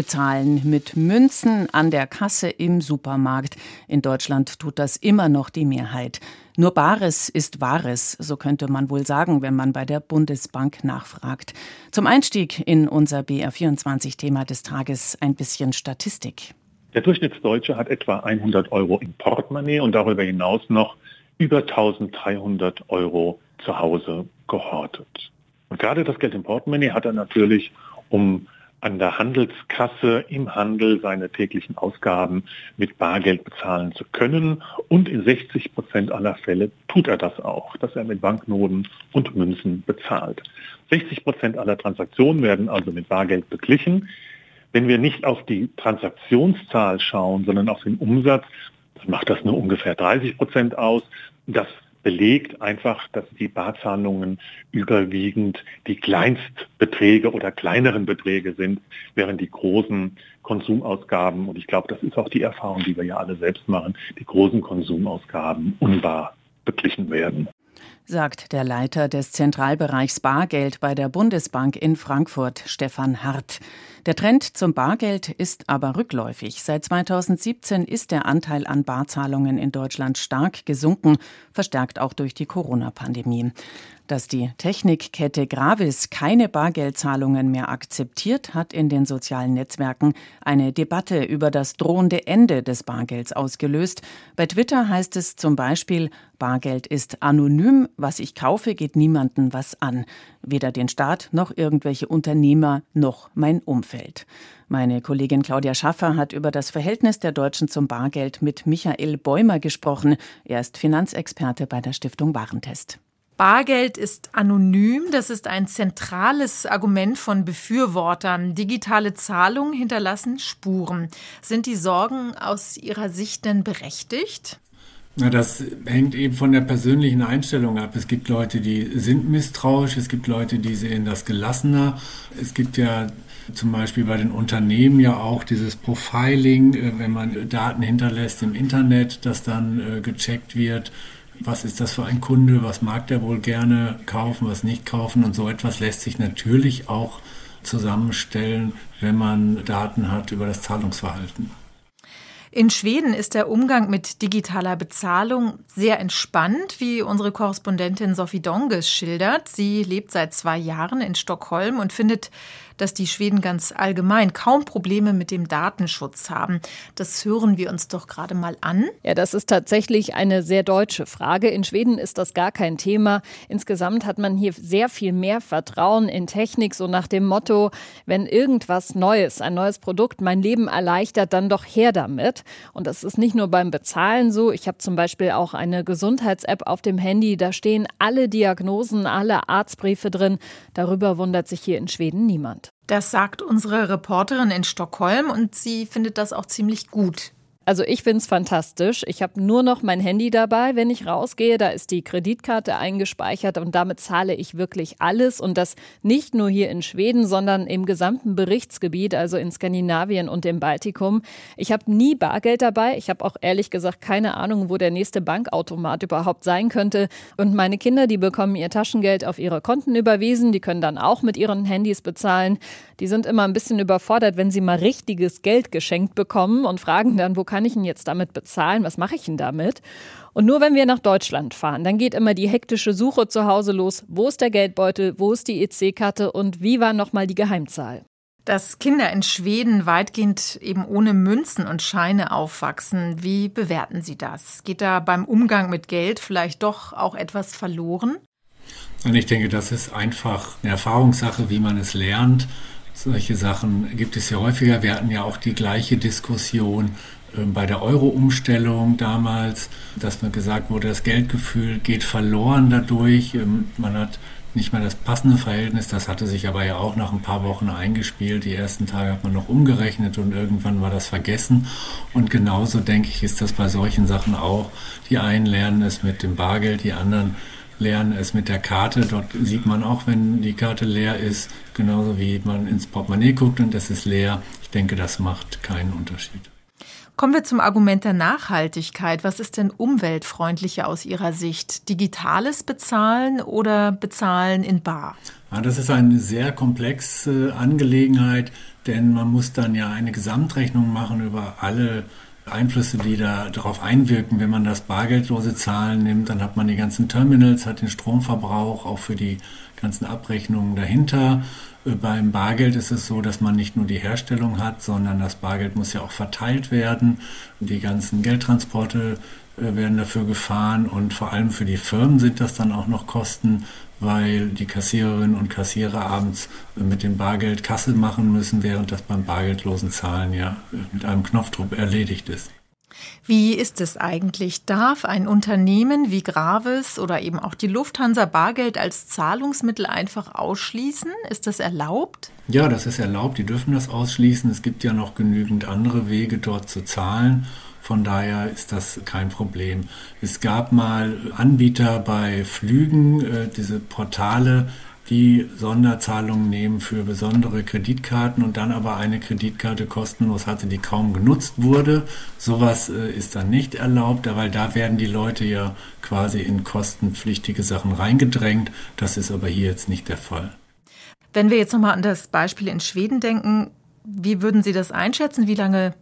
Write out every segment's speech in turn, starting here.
Bezahlen mit Münzen an der Kasse im Supermarkt. In Deutschland tut das immer noch die Mehrheit. Nur Bares ist Wahres, so könnte man wohl sagen, wenn man bei der Bundesbank nachfragt. Zum Einstieg in unser BR24-Thema des Tages ein bisschen Statistik. Der Durchschnittsdeutsche hat etwa 100 Euro im Portemonnaie und darüber hinaus noch über 1300 Euro zu Hause gehortet. Und gerade das Geld im Portemonnaie hat er natürlich, um an der Handelskasse im Handel seine täglichen Ausgaben mit Bargeld bezahlen zu können. Und in 60 Prozent aller Fälle tut er das auch, dass er mit Banknoten und Münzen bezahlt. 60 Prozent aller Transaktionen werden also mit Bargeld beglichen. Wenn wir nicht auf die Transaktionszahl schauen, sondern auf den Umsatz, dann macht das nur ungefähr 30 Prozent aus. Das belegt einfach, dass die Barzahlungen überwiegend die Kleinstbeträge oder kleineren Beträge sind, während die großen Konsumausgaben, und ich glaube, das ist auch die Erfahrung, die wir ja alle selbst machen, die großen Konsumausgaben unbar beglichen werden sagt der Leiter des Zentralbereichs Bargeld bei der Bundesbank in Frankfurt, Stefan Hart. Der Trend zum Bargeld ist aber rückläufig. Seit 2017 ist der Anteil an Barzahlungen in Deutschland stark gesunken, verstärkt auch durch die Corona-Pandemie. Dass die Technikkette Gravis keine Bargeldzahlungen mehr akzeptiert, hat in den sozialen Netzwerken eine Debatte über das drohende Ende des Bargelds ausgelöst. Bei Twitter heißt es zum Beispiel, Bargeld ist anonym, was ich kaufe, geht niemanden was an. Weder den Staat noch irgendwelche Unternehmer noch mein Umfeld. Meine Kollegin Claudia Schaffer hat über das Verhältnis der Deutschen zum Bargeld mit Michael Bäumer gesprochen. Er ist Finanzexperte bei der Stiftung Warentest. Bargeld ist anonym. Das ist ein zentrales Argument von Befürwortern. Digitale Zahlungen hinterlassen Spuren. Sind die Sorgen aus Ihrer Sicht denn berechtigt? Na, das hängt eben von der persönlichen Einstellung ab. Es gibt Leute, die sind misstrauisch, es gibt Leute, die sehen das gelassener. Es gibt ja zum Beispiel bei den Unternehmen ja auch dieses Profiling, äh, wenn man Daten hinterlässt im Internet, dass dann äh, gecheckt wird, was ist das für ein Kunde, was mag der wohl gerne kaufen, was nicht kaufen und so etwas lässt sich natürlich auch zusammenstellen, wenn man Daten hat über das Zahlungsverhalten. In Schweden ist der Umgang mit digitaler Bezahlung sehr entspannt, wie unsere Korrespondentin Sophie Donges schildert. Sie lebt seit zwei Jahren in Stockholm und findet dass die Schweden ganz allgemein kaum Probleme mit dem Datenschutz haben. Das hören wir uns doch gerade mal an. Ja, das ist tatsächlich eine sehr deutsche Frage. In Schweden ist das gar kein Thema. Insgesamt hat man hier sehr viel mehr Vertrauen in Technik, so nach dem Motto, wenn irgendwas Neues, ein neues Produkt mein Leben erleichtert, dann doch her damit. Und das ist nicht nur beim Bezahlen so. Ich habe zum Beispiel auch eine Gesundheits-App auf dem Handy. Da stehen alle Diagnosen, alle Arztbriefe drin. Darüber wundert sich hier in Schweden niemand. Das sagt unsere Reporterin in Stockholm und sie findet das auch ziemlich gut. Also ich finde es fantastisch. Ich habe nur noch mein Handy dabei, wenn ich rausgehe. Da ist die Kreditkarte eingespeichert und damit zahle ich wirklich alles. Und das nicht nur hier in Schweden, sondern im gesamten Berichtsgebiet, also in Skandinavien und im Baltikum. Ich habe nie Bargeld dabei. Ich habe auch ehrlich gesagt keine Ahnung, wo der nächste Bankautomat überhaupt sein könnte. Und meine Kinder, die bekommen ihr Taschengeld auf ihre Konten überwiesen. Die können dann auch mit ihren Handys bezahlen. Die sind immer ein bisschen überfordert, wenn sie mal richtiges Geld geschenkt bekommen und fragen dann, wo kann kann ich ihn jetzt damit bezahlen? Was mache ich denn damit? Und nur wenn wir nach Deutschland fahren, dann geht immer die hektische Suche zu Hause los. Wo ist der Geldbeutel? Wo ist die EC-Karte? Und wie war nochmal die Geheimzahl? Dass Kinder in Schweden weitgehend eben ohne Münzen und Scheine aufwachsen, wie bewerten Sie das? Geht da beim Umgang mit Geld vielleicht doch auch etwas verloren? Und ich denke, das ist einfach eine Erfahrungssache, wie man es lernt. Solche Sachen gibt es ja häufiger. Wir hatten ja auch die gleiche Diskussion bei der Euro-Umstellung damals, dass man gesagt wurde, das Geldgefühl geht verloren dadurch. Ähm, man hat nicht mehr das passende Verhältnis. Das hatte sich aber ja auch nach ein paar Wochen eingespielt. Die ersten Tage hat man noch umgerechnet und irgendwann war das vergessen. Und genauso denke ich, ist das bei solchen Sachen auch. Die einen lernen es mit dem Bargeld, die anderen lernen es mit der Karte. Dort sieht man auch, wenn die Karte leer ist, genauso wie man ins Portemonnaie guckt und es ist leer. Ich denke, das macht keinen Unterschied. Kommen wir zum Argument der Nachhaltigkeit. Was ist denn umweltfreundlicher aus Ihrer Sicht? Digitales Bezahlen oder Bezahlen in Bar? Ja, das ist eine sehr komplexe Angelegenheit, denn man muss dann ja eine Gesamtrechnung machen über alle Einflüsse, die da darauf einwirken. Wenn man das bargeldlose Zahlen nimmt, dann hat man die ganzen Terminals, hat den Stromverbrauch auch für die ganzen Abrechnungen dahinter. Äh, beim Bargeld ist es so, dass man nicht nur die Herstellung hat, sondern das Bargeld muss ja auch verteilt werden. Die ganzen Geldtransporte werden dafür gefahren und vor allem für die Firmen sind das dann auch noch Kosten, weil die Kassiererinnen und Kassierer abends mit dem Bargeld Kasse machen müssen, während das beim bargeldlosen Zahlen ja mit einem Knopfdruck erledigt ist. Wie ist es eigentlich? Darf ein Unternehmen wie Gravis oder eben auch die Lufthansa Bargeld als Zahlungsmittel einfach ausschließen? Ist das erlaubt? Ja, das ist erlaubt. Die dürfen das ausschließen. Es gibt ja noch genügend andere Wege, dort zu zahlen. Von daher ist das kein Problem. Es gab mal Anbieter bei Flügen, äh, diese Portale, die Sonderzahlungen nehmen für besondere Kreditkarten und dann aber eine Kreditkarte kostenlos hatte, die kaum genutzt wurde. Sowas äh, ist dann nicht erlaubt, weil da werden die Leute ja quasi in kostenpflichtige Sachen reingedrängt. Das ist aber hier jetzt nicht der Fall. Wenn wir jetzt nochmal an das Beispiel in Schweden denken, wie würden Sie das einschätzen? Wie lange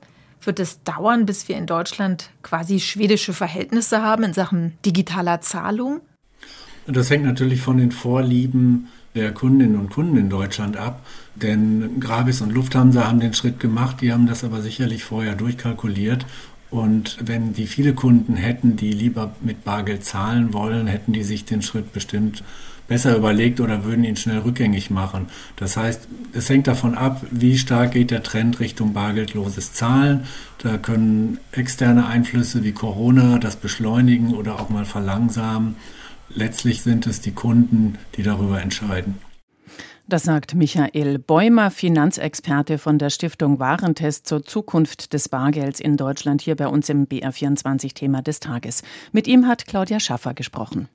wird es dauern, bis wir in Deutschland quasi schwedische Verhältnisse haben in Sachen digitaler Zahlung? Das hängt natürlich von den Vorlieben der Kundinnen und Kunden in Deutschland ab. Denn Gravis und Lufthansa haben den Schritt gemacht, die haben das aber sicherlich vorher durchkalkuliert. Und wenn die viele Kunden hätten, die lieber mit Bargeld zahlen wollen, hätten die sich den Schritt bestimmt besser überlegt oder würden ihn schnell rückgängig machen. Das heißt, es hängt davon ab, wie stark geht der Trend Richtung bargeldloses Zahlen. Da können externe Einflüsse wie Corona das beschleunigen oder auch mal verlangsamen. Letztlich sind es die Kunden, die darüber entscheiden. Das sagt Michael Bäumer, Finanzexperte von der Stiftung Warentest zur Zukunft des Bargelds in Deutschland hier bei uns im BR24 Thema des Tages. Mit ihm hat Claudia Schaffer gesprochen.